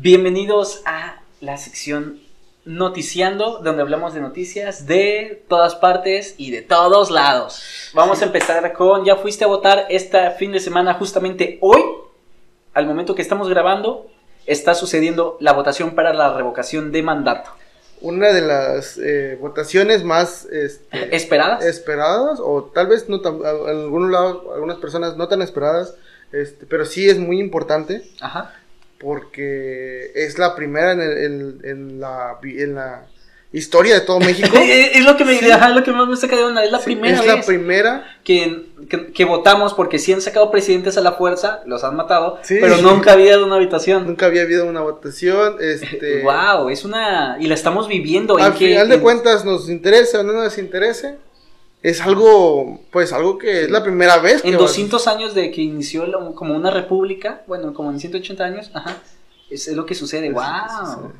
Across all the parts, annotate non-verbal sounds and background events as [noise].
Bienvenidos a la sección Noticiando, donde hablamos de noticias de todas partes y de todos lados. Vamos a empezar con, ya fuiste a votar este fin de semana, justamente hoy, al momento que estamos grabando, está sucediendo la votación para la revocación de mandato. Una de las eh, votaciones más este, ¿Esperadas? esperadas, o tal vez no tan, a algunos lados, algunas personas no tan esperadas, este, pero sí es muy importante Ajá. Porque es la primera en, el- en- en la, en la historia de todo México. [laughs] es lo que me, ajá, es lo que más me saca de onda, es la Sí, primera es vez. la primera. que, que, que votamos porque sí han sacado presidentes a la fuerza, los han matado, Sí. pero [laughs] nunca había dado una habitación. Nunca había habido una votación. Este, [laughs] wow, es una y la estamos viviendo. Al ¿en qué- final de en- cuentas, nos interese o no nos interese, es algo, pues algo que es la primera vez que En va- 200 años de que inició la- como una república, bueno, como en 180 años, ajá, es, es lo que sucede. Es- Wow,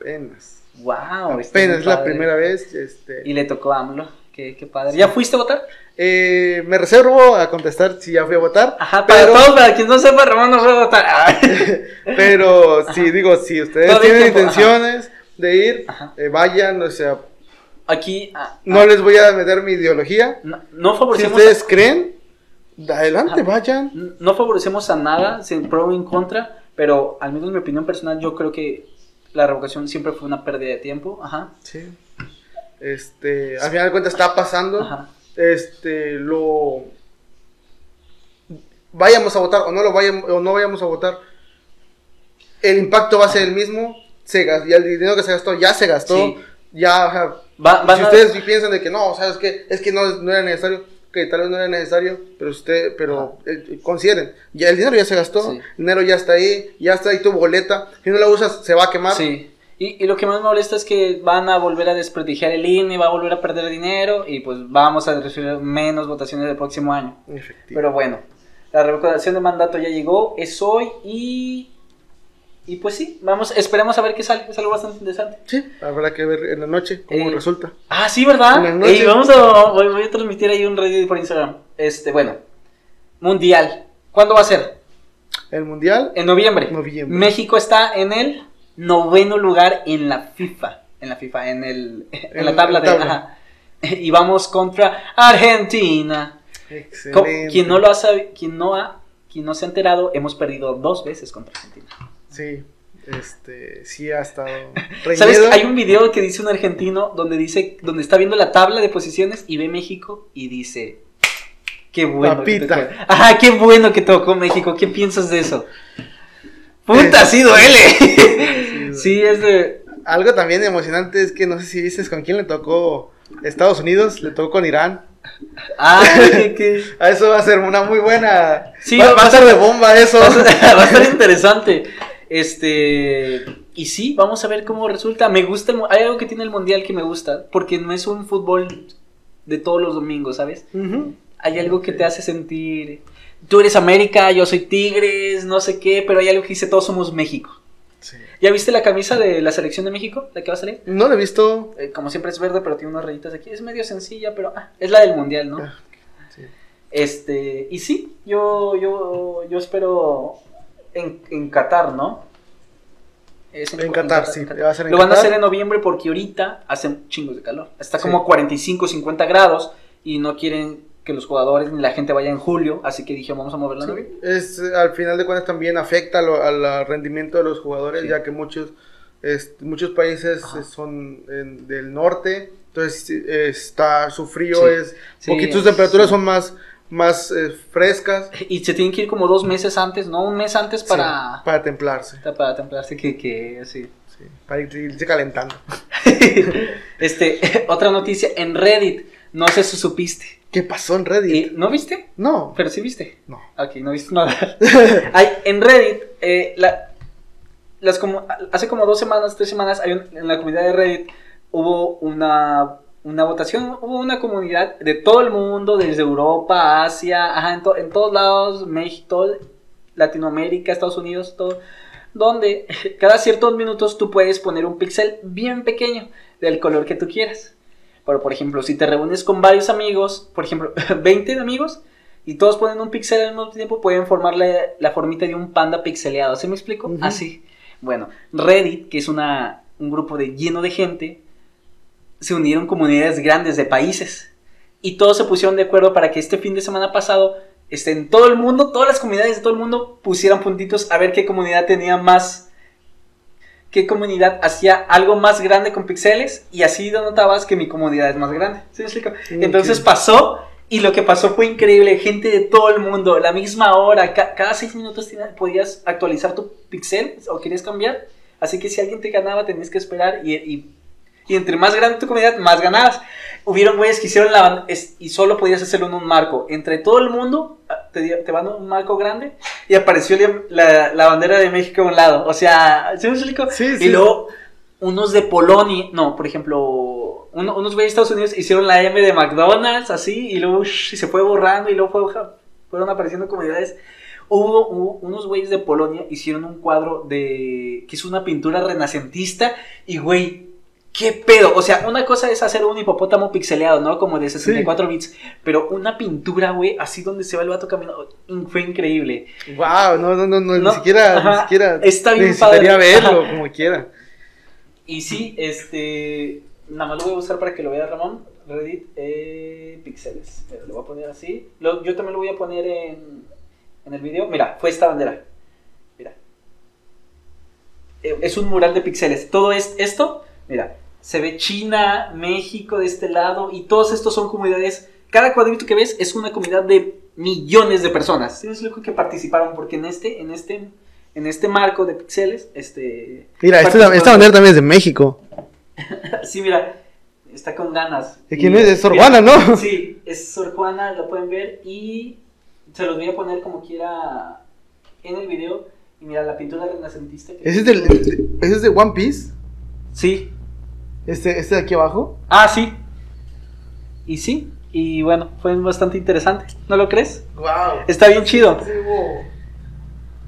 Apenas. wow. Apenas es la primera vez. Este, Y le tocó a AMLO. Qué, qué padre. ¿Ya fuiste a votar? eh, me reservo a contestar si ya fui a votar. Ajá, para pero, todos, para quien no sepa, Ramón no fue a votar. Ah. [laughs] pero sí, digo, si ustedes tienen tiempo, ajá. intenciones de ir, eh, vayan, o sea, Aquí ah, no ah, les voy a meter mi ideología. no, no Si favorecemos ustedes creen, adelante, vayan. No favorecemos a nada, sin pro o en contra, pero al menos mi opinión personal, yo creo que la revocación siempre fue una pérdida de tiempo. Ajá. Sí. Este, al final de cuentas está pasando. Ajá. Este, lo vayamos a votar o no lo vayamos o no vayamos a votar. El impacto va a ser el mismo. Se gas- ya el dinero que se gastó ya se gastó. Sí. Ya. Va- van si a- ustedes piensan de que no, sabes que es que no, no era necesario, que tal vez no era necesario, pero usted, pero eh, consideren, ya el dinero ya se gastó, Sí. el dinero ya está ahí, ya está ahí tu boleta, si no la usas se va a quemar. Sí. Y, y lo que más me molesta es que van a volver a desprestigiar el INE, va a volver a perder dinero y pues vamos a recibir menos votaciones el próximo año. Efectivo. Pero bueno, la revocación de mandato ya llegó, es hoy y... Y pues sí, vamos, esperemos a ver qué sale, es algo bastante interesante. sí, habrá que ver en la noche cómo Eh, resulta. Ah, sí, ¿verdad? En. Ey, vamos a, voy, voy a transmitir ahí un radio por Instagram. Este, bueno, Mundial. ¿Cuándo va a ser? El mundial, En noviembre. Noviembre. México está en el noveno lugar en la FIFA. En la FIFA, en, el, en, En la la tabla de. ajá. Y vamos contra Argentina. Excelente. Quien no lo ha sabi- quien no ha, quien no se ha enterado, hemos perdido dos veces contra Argentina. Sí, este, sí ha estado [laughs] ¿Sabes? reñido. Hay un video que dice un argentino donde dice, donde está viendo la tabla de posiciones y ve México y dice, qué bueno. que Papita. tocó". Ajá, qué bueno que tocó México. ¿Qué piensas de eso? Puta, [laughs] sí duele. sí, es de. Algo también emocionante es que no sé si dices con quién le tocó Estados Unidos, le tocó con Irán. Ah, [laughs] que, eso va a ser una muy buena. Sí, va, va- va a ser de bomba eso. Va a ser- va a estar interesante. Este. Y sí, vamos a ver cómo resulta. Me gusta. el hay algo que tiene el mundial que me gusta. Porque no es un fútbol de todos los domingos, ¿sabes? Hay algo que te hace sentir. Tú eres América, yo soy Tigres, no sé qué, pero hay algo que dice todos somos México. Sí. ¿Ya viste la camisa de la selección de México? ¿La que va a salir? No lo he visto. Eh, como siempre es verde, pero tiene unas rayitas aquí. Es medio sencilla, pero ah, es la del mundial, ¿no? Ah, sí. Este, y sí, yo, yo, yo espero en, en Qatar, ¿no? Es En Qatar, sí, va a ser en Lo van a Qatar. hacer en noviembre porque ahorita hacen chingos de calor. Está Sí. como a 45, 50 grados y no quieren que los jugadores ni la gente vaya en julio, así que dije, vamos a moverla Sí, noviembre. es, al final de cuentas también afecta lo- al rendimiento de los jugadores, Sí. ya que muchos, muchos países Ajá. son en- del norte, entonces eh, está su frío, Sí. es Sí, poquito, sus temperaturas sí. son más, más eh, frescas Y se tienen que ir como dos meses antes, ¿no? Un mes antes para, sí, para templarse, para templarse que, que sí. sí, para ir- irse calentando. [laughs] este, [laughs] otra noticia en Reddit, no sé si supiste. ¿Qué pasó en Reddit? Eh, ¿No viste? no, Pero sí viste. no. Ok, no viste nada. [laughs] Hay, en Reddit, eh, la- las como, hace como dos semanas, tres semanas, hay un- en la comunidad de Reddit hubo una, una votación, hubo una comunidad de todo el mundo, desde Europa, Asia, ajá, en, to- en todos lados, México, Latinoamérica, Estados Unidos, todo, donde [laughs] cada ciertos minutos tú puedes poner un píxel bien pequeño del color que tú quieras. Pero, por ejemplo, si te reúnes con varios amigos, por ejemplo, [laughs] 20 amigos, y todos ponen un pixel al mismo tiempo, pueden formar la, la formita de un panda pixeleado. ¿Se me explico? Así. Bueno, Reddit, que es una, un grupo de, lleno de gente, se unieron comunidades grandes de países. Y todos se pusieron de acuerdo para que este fin de semana pasado, este, en todo el mundo, todas las comunidades de todo el mundo pusieran puntitos a ver qué comunidad tenía más. Qué comunidad hacía algo más grande con pixeles y así notabas que mi comunidad es más grande. ¿Sí me explico? Entonces pasó y lo que pasó fue increíble. Gente de todo el mundo, la misma hora, ca- cada seis minutos podías actualizar tu pixel o querías cambiar. Así que si alguien te ganaba, tenías que esperar y, y, y entre más grande tu comunidad, más ganabas. Hubieron güeyes que hicieron la es- y solo podías hacerlo en un marco. Entre todo el mundo, ah, te, te van a un marco grande y apareció la, la- bandera de México a un lado. O sea, ¿sí me explico? Sí, sí. Y luego unos de Polonia, no, por ejemplo, uno- unos güeyes de Estados Unidos hicieron la M de McDonald's, así, y luego shh, se fue borrando y luego fue- fueron apareciendo comunidades. Hubo, hubo unos güeyes de Polonia hicieron un cuadro de que es una pintura renacentista y güey, qué pedo, o sea, una cosa es hacer un hipopótamo pixeleado, ¿no? Como de 64 bits, pero una pintura, güey, así donde se va el vato caminando, in- fue increíble. Wow, no, no, no, no, No, ni siquiera, ajá, ni siquiera está bien necesitaría padre. verlo Ajá. como quiera. Y sí, este. Nada más lo voy a usar para que lo vea Ramón. Reddit eh, pixeles. Mira, lo voy a poner así. Lo- yo también lo voy a poner en, en el video. Mira, fue esta bandera. Mira. Eh, es un mural de pixeles. Todo es esto. Mira, se ve China, México de este lado. Y todos estos son comunidades. Cada cuadrito que ves es una comunidad de millones de personas. Es lo que participaron. Porque en este, en este, en este marco de pixeles, este. Mira, esta, esta bandera también es de México. [laughs] Sí, mira, está con ganas. ¿De quién Y- es? Es Sor Juana, ¿no? [laughs] Sí, es Sor Juana, lo pueden ver y se los voy a poner como quiera en el video. Y mira, la pintura renacentista. que- ¿Ese es, del, ¿Ese es de One Piece? Sí. Este, este de aquí abajo. Ah, sí. Y sí, y bueno, fue bastante interesante, ¿no lo crees? Wow. Está bien chido.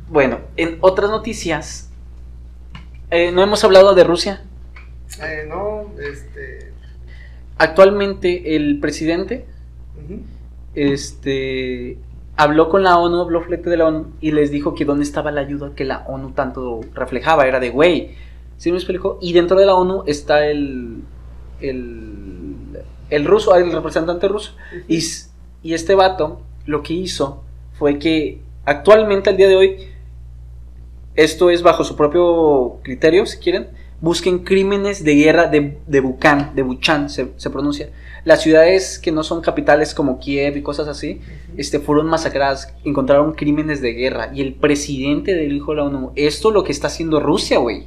Bueno, en otras noticias, eh, no hemos hablado de Rusia. Eh, no, este. Actualmente el presidente este habló con la ONU, habló flete de la ONU y les dijo que dónde estaba la ayuda que la ONU tanto reflejaba, era de güey. ¿Sí me explico? Y dentro de la ONU está el el, el ruso, el representante ruso. Y, este vato lo que hizo fue que actualmente al día de hoy esto es bajo su propio criterio, si quieren, busquen crímenes de guerra de, de Buchan, de Buchan se, se pronuncia. Las ciudades que no son capitales como Kiev y cosas así, este, fueron masacradas, encontraron crímenes de guerra. Y el presidente del hijo de la ONU, esto es lo que está haciendo Rusia, güey.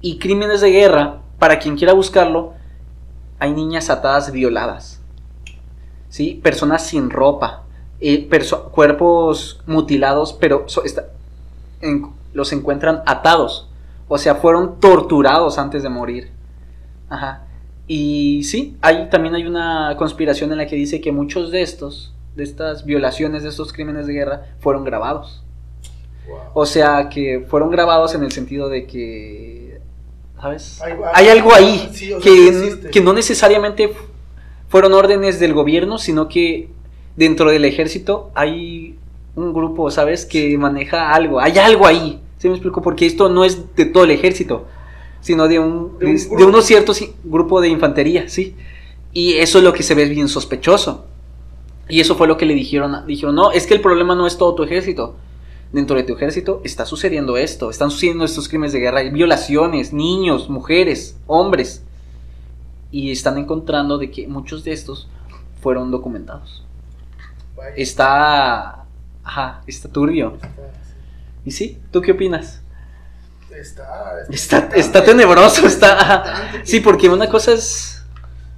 Y crímenes de guerra, para quien quiera buscarlo, hay niñas atadas violadas. ¿Sí? Personas sin ropa. eh, perso- cuerpos mutilados, pero so- está- en- los encuentran atados. O sea, fueron torturados antes de morir. Ajá. Y sí, hay, también hay una conspiración en la que dice que muchos de estos, de estas violaciones, de estos crímenes de guerra, fueron grabados. O sea, que fueron grabados en el sentido de que, ¿sabes? Hay- Hay algo ahí Sí, o sea, que, que no necesariamente fu- fueron órdenes del gobierno, sino que dentro del ejército hay un grupo, ¿sabes? Que maneja algo. Hay algo ahí. ¿Sí me explico? Porque esto no es de todo el ejército, sino de un, De un de, unos ciertos grupo de infantería, ¿sí? Y eso es lo que se ve bien sospechoso. Y eso fue lo que le dijeron. Dijeron, no, es que el problema no es todo tu ejército. Dentro de tu ejército está sucediendo esto. Están sucediendo estos crímenes de guerra. Hay violaciones, niños, mujeres, hombres. Y están encontrando de que muchos de estos fueron documentados. Vaya. Está... Ajá, está turbio. ¿Y sí? ¿Tú qué opinas? Está, Está, está tenebroso, está... ajá. Sí, porque una cosa es...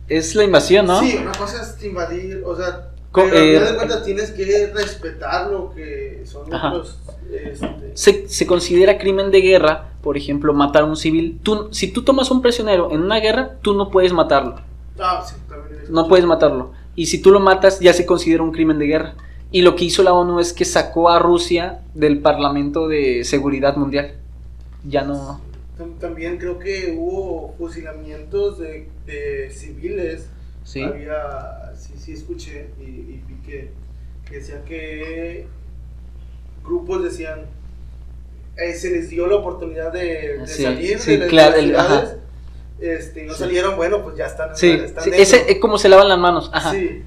Es la invasión, ¿no? Sí, una cosa es invadir, o sea, pero al eh, final de cuentas tienes que respetar lo que son Ajá. otros. Este, se, se considera crimen de guerra, por ejemplo, matar a un civil. Tú, si tú tomas un prisionero en una guerra, tú no puedes matarlo. ah, sí, también es- No puedes matarlo. Y si tú lo matas, ya se considera un crimen de guerra. Y lo que hizo la ONU es que sacó a Rusia del Parlamento de Seguridad Mundial. Ya no. Tam- También creo que hubo fusilamientos de, de civiles. Sí. Había, sí, sí escuché y, y vi que, que decía que grupos decían, eh, se les dio la oportunidad de, de Sí, salir sí, de las claro, el- universidades, este, y no Sí. salieron, bueno, pues ya están, Sí, están ese es como se lavan las manos. Ajá. Sí.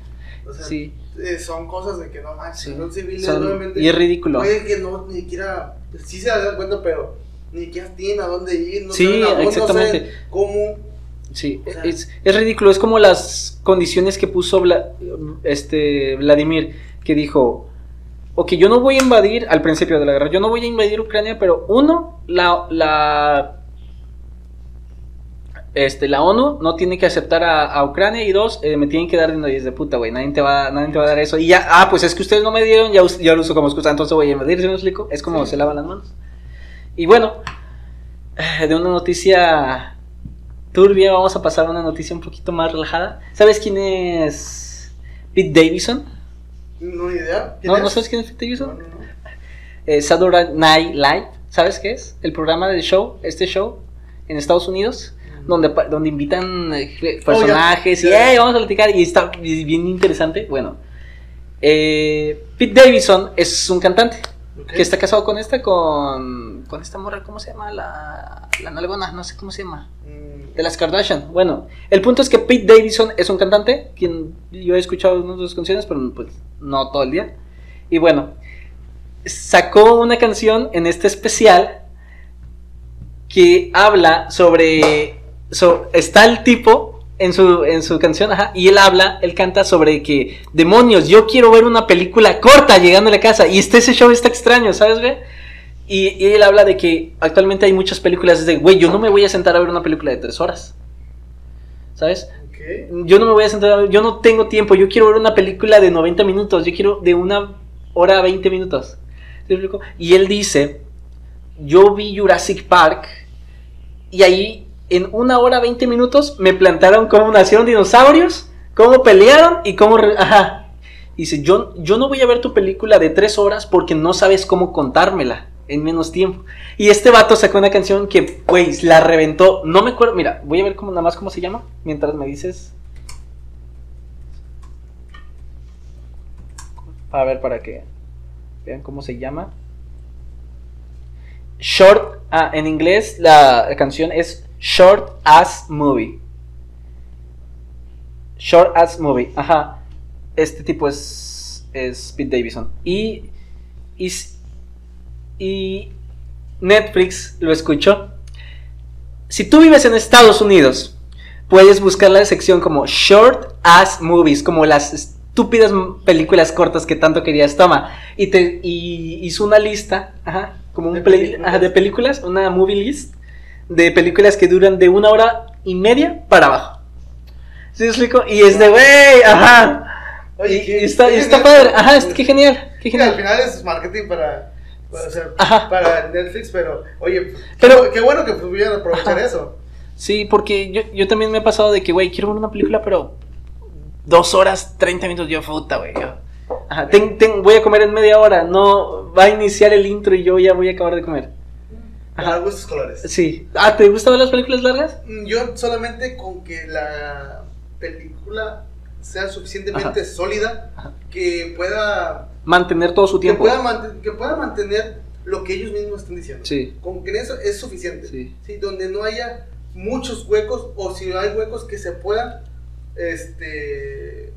O sea, eh, son cosas de que no manches, son civiles Son- nuevamente. y es ridículo. Puede que no, ni siquiera, sí se dan cuenta, pero ni siquiera tienen a dónde ir, no Sí, saben a dónde, exactamente. no saben cómo. Sí, O sea- es, es ridículo. Es como las condiciones que puso este, Vladimir, que dijo, ok, yo no voy a invadir, al principio de la guerra, yo no voy a invadir Ucrania, pero uno, la, la, este, la ONU no tiene que aceptar a, a Ucrania, y dos, eh, me tienen que dar es de puta, güey, nadie te, va, nadie te va a dar eso. Y ya, ah, pues es que ustedes no me dieron, ya, ya lo uso como excusa, entonces voy a invadir, ¿se me explico? Es como Sí. se lavan las manos. Y bueno, eh, de una noticia turbia, vamos a pasar a una noticia un poquito más relajada. ¿Sabes quién es Pete Davidson? No ni idea. ¿Quién ¿No? ¿no sabes quién es Pete Davidson? no, no. Eh, Saturday Night Live, ¿sabes qué es? El programa de show, este show en Estados Unidos, donde, pa- donde invitan eh, personajes Oh, ya, y ya. "Hey, vamos a platicar y está bien interesante. Bueno, eh, Pete Davidson es un cantante Que está casado con esta, con, con esta morra, ¿cómo se llama? La, la nalgona, no sé cómo se llama. Mm, De las Kardashian. Bueno, el punto es que Pete Davidson es un cantante, quien yo he escuchado unas de sus canciones, pero pues no todo el día. Y bueno, sacó una canción en este especial que habla sobre, so- está el tipo en su, en su canción, ajá, y él habla, él canta sobre que, demonios, yo quiero ver una película corta llegando a la casa, y este ese show está extraño, ¿sabes, güey? Y, y él habla de que actualmente hay muchas películas de, güey, yo no me voy a sentar a ver una película de tres horas. ¿Sabes? Yo no me voy a sentar a ver, yo no tengo tiempo, yo quiero ver una película de 90 minutos, yo quiero de una hora a 20 minutos. ¿Sí me explico? Y él dice, yo vi Jurassic Park y ahí en una hora 20 minutos me plantaron cómo nacieron dinosaurios, cómo pelearon y cómo... Ajá. Dice, yo, yo no voy a ver tu película de tres horas porque no sabes cómo contármela en menos tiempo. Y este vato sacó una canción que, güey, la reventó. No me acuerdo, mira, voy a ver cómo, nada más cómo se llama mientras me dices. A ver, para que vean cómo se llama. Short, ah, en inglés la canción es Short Ass Movie. Short Ass Movie, ajá. Este tipo es, es Pete Davidson. Y, y, y Netflix lo escuchó. Si tú vives en Estados Unidos, puedes buscar la sección como Short Ass Movies, como las estúpidas películas cortas que tanto querías. Toma. Y te y hizo una lista, ajá, como un De play- películas. ajá, de películas, una movie list de películas que duran de una hora y media para abajo. ¿Sí explico? Y es de, güey, ajá. Oye, y, está, y está genial. padre, ajá, es, qué genial, qué Sí, al genial. final es marketing para, hacer- Ajá. para Netflix, pero oye, Pero- pero qué bueno que pudieran aprovechar Ajá. eso. Sí, porque yo, yo también me he pasado de que, güey, quiero ver una película, pero dos horas, 30 minutos, yo, puta, güey. Ajá, ten- ten- voy a comer en media hora, no va a iniciar el intro y yo ya voy a acabar de comer. Ajá. gustos colores. Sí. Ah, ¿te gustan ver las películas largas? Mm, Yo solamente con que la película sea suficientemente Ajá. sólida Ajá. que pueda Mantener todo su que tiempo. pueda, manten- que pueda mantener lo que ellos mismos están diciendo. Sí. Con que eso es suficiente. Sí. Sí, donde no haya muchos huecos o si hay huecos que se puedan este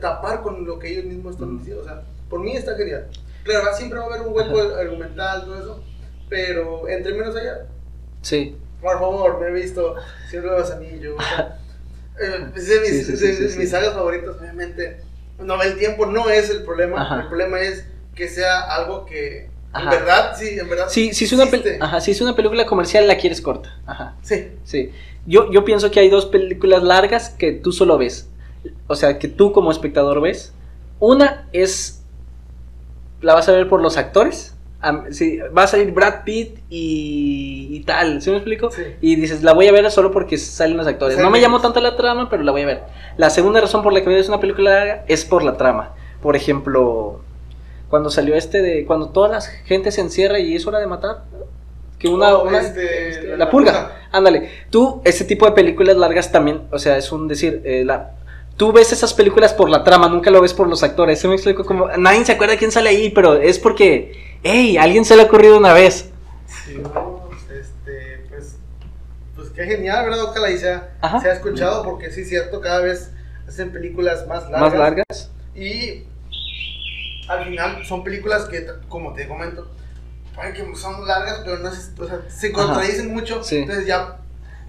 tapar con lo que ellos mismos están Ujú. diciendo. O sea, por mí está genial. Claro, siempre va a haber un hueco argumental, todo eso, pero entre menos haya, Sí. por favor, me he visto de los Anillos. [laughs] eh, es de mis, Sí, sí, sí, de- mis sagas favoritas, obviamente. No, el tiempo no es el problema. Ajá. El problema es que sea algo que, Ajá. en verdad, sí, en verdad. Sí, si es, una. Ajá, si es una película comercial, la quieres corta. Ajá. Sí. Sí. Yo, yo pienso que hay dos películas largas que tú solo ves. O sea, que tú como espectador ves. Una es. La vas a ver por los actores. Sí, va a salir Brad Pitt y, y tal. ¿Sí me explico? Sí. Y dices, la voy a ver solo porque salen los actores. No me llamó tanto la trama, pero la voy a ver. La segunda razón por la que ves una película larga es por la trama. Por ejemplo, cuando salió este de. Cuando toda la gente se encierra y es hora de matar. Que una. Oh, una- este, este, la la purga. purga. Ándale. Tú, este tipo de películas largas también. O sea, es un decir. eh, la, tú ves esas películas por la trama, nunca lo ves por los actores. Se me explico como, nadie se acuerda quién sale ahí, pero es porque, hey, a alguien se le ha ocurrido una vez. Sí, no, este, pues, pues qué genial, ¿verdad? Ojalá y sea, Ajá. se ha escuchado, porque sí es cierto, cada vez hacen películas más largas. Más largas. Y al final son películas que, como te comento, ay, que son largas, pero no se, o sea, se contradicen mucho. Sí. Entonces ya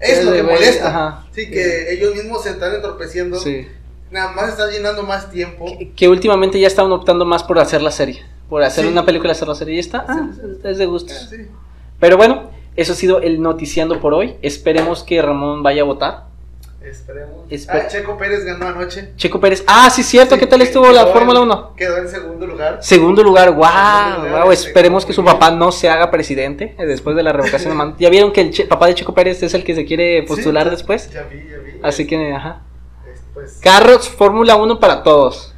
es lo que molesta. ajá. Sí, que ellos mismos se están entorpeciendo. Sí. Nada más están llenando más tiempo. Que- Que últimamente ya estaban optando más por hacer la serie. Por hacer Sí. una película, está, ah, es de gustos. Sí. Pero bueno, eso ha sido el noticiando por hoy. Esperemos que Ramón vaya a votar. Esperemos. Espe- Ah, Checo Pérez ganó anoche. Checo Pérez. Ah, sí, cierto. Sí, ¿Qué tal estuvo la Fórmula en- 1? Quedó en segundo lugar. Segundo lugar, wow, Segundo lugar, wow. este, Esperemos que su papá no se haga presidente eh, después de la revocación de [laughs] mando. ¿Ya vieron que el che- papá de Checo Pérez es el que se quiere postular Sí, después? Ya vi, ya vi. Así que, ajá. Es, Pues, Carros, Fórmula 1 para todos.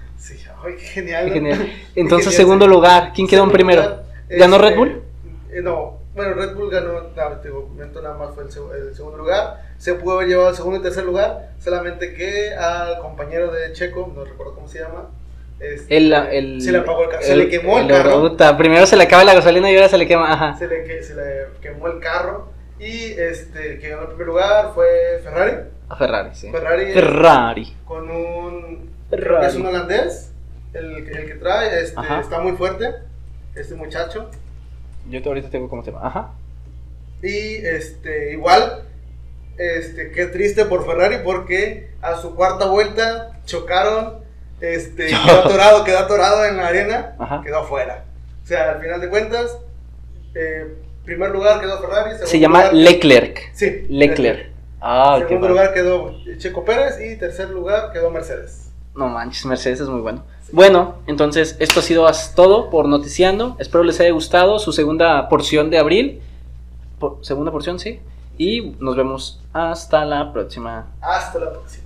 Ay, genial. Qué genial. [laughs] Entonces, genial, segundo sí. lugar. ¿Quién quedó en primero? lugar, ¿Ganó este, Red Bull? eh, no, bueno, Red Bull ganó, no, te comento, nada más fue el, seg- el segundo lugar. Se pudo haber llevado el segundo y tercer lugar, solamente que al compañero de Checo, no recuerdo cómo se llama, este, El, el, se le apagó el carro, se le quemó el, carro, Primero se le acaba la gasolina y ahora se le quema. Ajá. se le, que- se le quemó el carro y este, que ganó el primer lugar fue Ferrari. A Ferrari, sí. Ferrari Ferrari. con un creo que Ferrari. es un holandés, el, que- el que trae, este, está muy fuerte, este muchacho. Yo ahorita tengo cómo se llama. Ajá. Y este, igual, este, qué triste por Ferrari porque a su cuarta vuelta chocaron, este, [laughs] quedó atorado, quedó atorado en la arena, Ajá. quedó afuera. O sea, al final de cuentas, eh, primer lugar quedó Ferrari, Se llama lugar- Leclerc. Sí, Leclerc. Ah, Segundo lugar quedó Checo Pérez y tercer lugar quedó Mercedes. No manches, Mercedes es muy bueno. Bueno, entonces esto ha sido todo por Noticiando. Espero les haya gustado su segunda porción de abril. Por- segunda porción, sí. Y nos vemos hasta la próxima. Hasta la próxima.